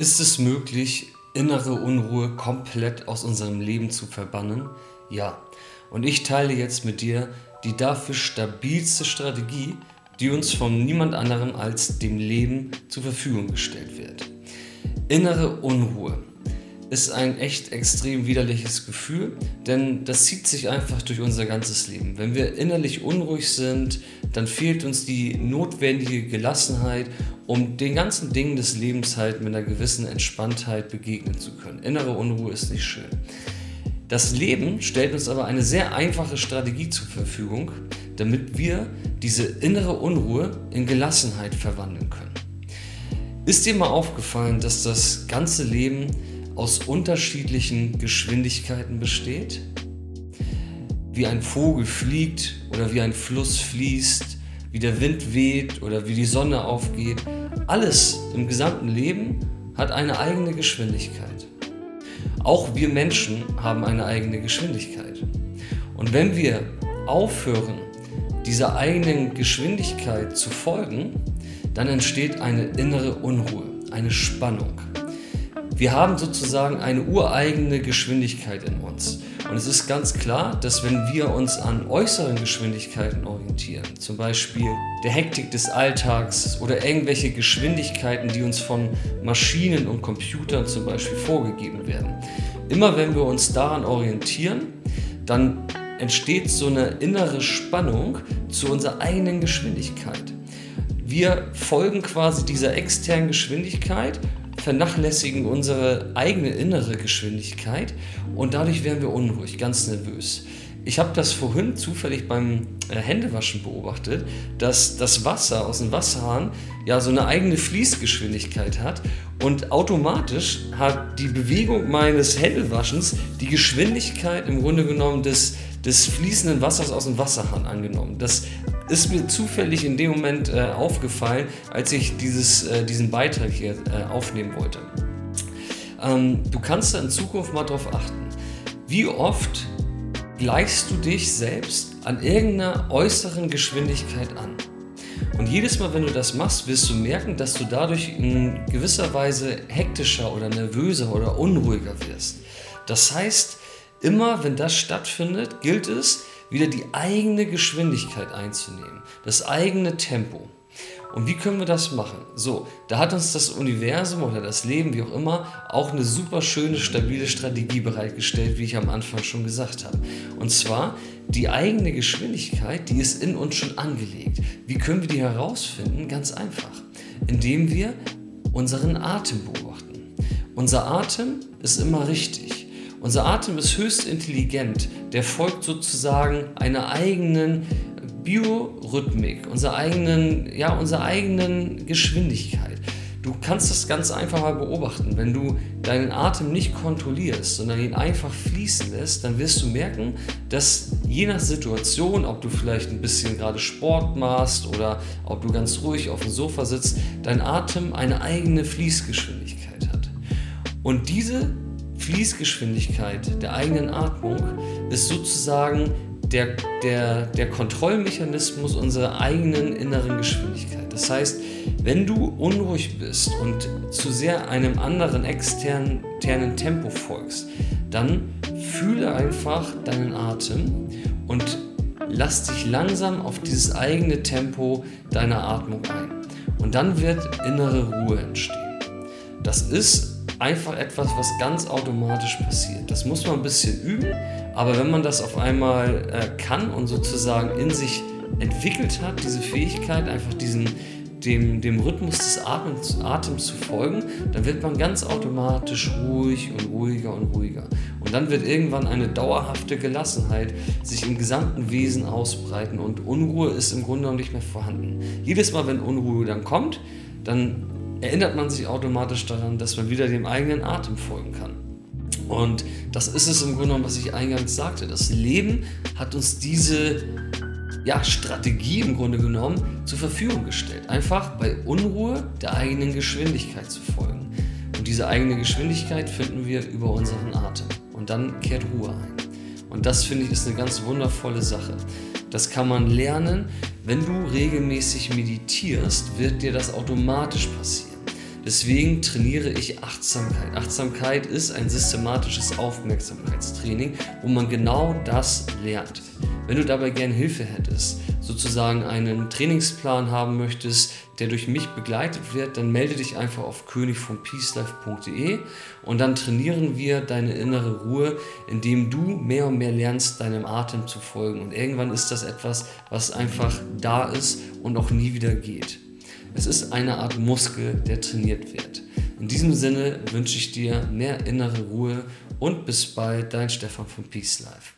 Ist es möglich, innere Unruhe komplett aus unserem Leben zu verbannen? Ja. Und ich teile jetzt mit dir die dafür stabilste Strategie, die uns von niemand anderem als dem Leben zur Verfügung gestellt wird. Innere Unruhe ist ein echt extrem widerliches Gefühl, denn das zieht sich einfach durch unser ganzes Leben. Wenn wir innerlich unruhig sind, dann fehlt uns die notwendige Gelassenheit, um den ganzen Dingen des Lebens halt mit einer gewissen Entspanntheit begegnen zu können. Innere Unruhe ist nicht schön. Das Leben stellt uns aber eine sehr einfache Strategie zur Verfügung, damit wir diese innere Unruhe in Gelassenheit verwandeln können. Ist dir mal aufgefallen, dass das ganze Leben aus unterschiedlichen Geschwindigkeiten besteht. Wie ein Vogel fliegt oder wie ein Fluss fließt, wie der Wind weht oder wie die Sonne aufgeht. Alles im gesamten Leben hat eine eigene Geschwindigkeit. Auch wir Menschen haben eine eigene Geschwindigkeit. Und wenn wir aufhören, dieser eigenen Geschwindigkeit zu folgen, dann entsteht eine innere Unruhe, eine Spannung. Wir haben sozusagen eine ureigene Geschwindigkeit in uns. Und es ist ganz klar, dass wenn wir uns an äußeren Geschwindigkeiten orientieren, zum Beispiel der Hektik des Alltags oder irgendwelche Geschwindigkeiten, die uns von Maschinen und Computern zum Beispiel vorgegeben werden, immer wenn wir uns daran orientieren, dann entsteht so eine innere Spannung zu unserer eigenen Geschwindigkeit. Wir folgen quasi dieser externen Geschwindigkeit vernachlässigen unsere eigene innere Geschwindigkeit und dadurch werden wir unruhig, ganz nervös. Ich habe das vorhin zufällig beim äh, Händewaschen beobachtet, dass das Wasser aus dem Wasserhahn ja so eine eigene Fließgeschwindigkeit hat und automatisch hat die Bewegung meines Händewaschens die Geschwindigkeit im Grunde genommen des, des fließenden Wassers aus dem Wasserhahn angenommen. Das ist mir zufällig in dem Moment äh, aufgefallen, als ich dieses, äh, diesen Beitrag hier äh, aufnehmen wollte. Ähm, du kannst da in Zukunft mal darauf achten, wie oft gleichst du dich selbst an irgendeiner äußeren Geschwindigkeit an. Und jedes Mal, wenn du das machst, wirst du merken, dass du dadurch in gewisser Weise hektischer oder nervöser oder unruhiger wirst. Das heißt, immer wenn das stattfindet, gilt es, wieder die eigene Geschwindigkeit einzunehmen, das eigene Tempo. Und wie können wir das machen? So, da hat uns das Universum oder das Leben, wie auch immer, auch eine super schöne, stabile Strategie bereitgestellt, wie ich am Anfang schon gesagt habe. Und zwar die eigene Geschwindigkeit, die ist in uns schon angelegt. Wie können wir die herausfinden? Ganz einfach, indem wir unseren Atem beobachten. Unser Atem ist immer richtig. Unser Atem ist höchst intelligent. Der folgt sozusagen einer eigenen Biorhythmik, unserer eigenen, ja, unserer eigenen Geschwindigkeit. Du kannst das ganz einfach mal beobachten. Wenn du deinen Atem nicht kontrollierst, sondern ihn einfach fließen lässt, dann wirst du merken, dass je nach Situation, ob du vielleicht ein bisschen gerade Sport machst oder ob du ganz ruhig auf dem Sofa sitzt, dein Atem eine eigene Fließgeschwindigkeit hat. Und diese Fließgeschwindigkeit der eigenen Atmung ist sozusagen der, der, der Kontrollmechanismus unserer eigenen inneren Geschwindigkeit. Das heißt, wenn du unruhig bist und zu sehr einem anderen externen, externen Tempo folgst, dann fühle einfach deinen Atem und lass dich langsam auf dieses eigene Tempo deiner Atmung ein. Und dann wird innere Ruhe entstehen. Das ist einfach etwas, was ganz automatisch passiert. Das muss man ein bisschen üben, aber wenn man das auf einmal äh, kann und sozusagen in sich entwickelt hat, diese Fähigkeit, einfach diesen, dem, dem Rhythmus des Atems, Atems zu folgen, dann wird man ganz automatisch ruhig und ruhiger und ruhiger. Und dann wird irgendwann eine dauerhafte Gelassenheit sich im gesamten Wesen ausbreiten und Unruhe ist im Grunde genommen nicht mehr vorhanden. Jedes Mal, wenn Unruhe dann kommt, dann erinnert man sich automatisch daran, dass man wieder dem eigenen Atem folgen kann. Und das ist es im Grunde genommen, was ich eingangs sagte. Das Leben hat uns diese ja, Strategie im Grunde genommen zur Verfügung gestellt. Einfach bei Unruhe der eigenen Geschwindigkeit zu folgen. Und diese eigene Geschwindigkeit finden wir über unseren Atem. Und dann kehrt Ruhe ein. Und das finde ich ist eine ganz wundervolle Sache. Das kann man lernen. Wenn du regelmäßig meditierst, wird dir das automatisch passieren. Deswegen trainiere ich Achtsamkeit. Achtsamkeit ist ein systematisches Aufmerksamkeitstraining, wo man genau das lernt. Wenn du dabei gerne Hilfe hättest, sozusagen einen Trainingsplan haben möchtest, der durch mich begleitet wird, dann melde dich einfach auf königvonpeacelife.de und dann trainieren wir deine innere Ruhe, indem du mehr und mehr lernst, deinem Atem zu folgen. Und irgendwann ist das etwas, was einfach da ist und auch nie wieder geht. Es ist eine Art Muskel, der trainiert wird. In diesem Sinne wünsche ich dir mehr innere Ruhe und bis bald, dein Stefan von Peace Life.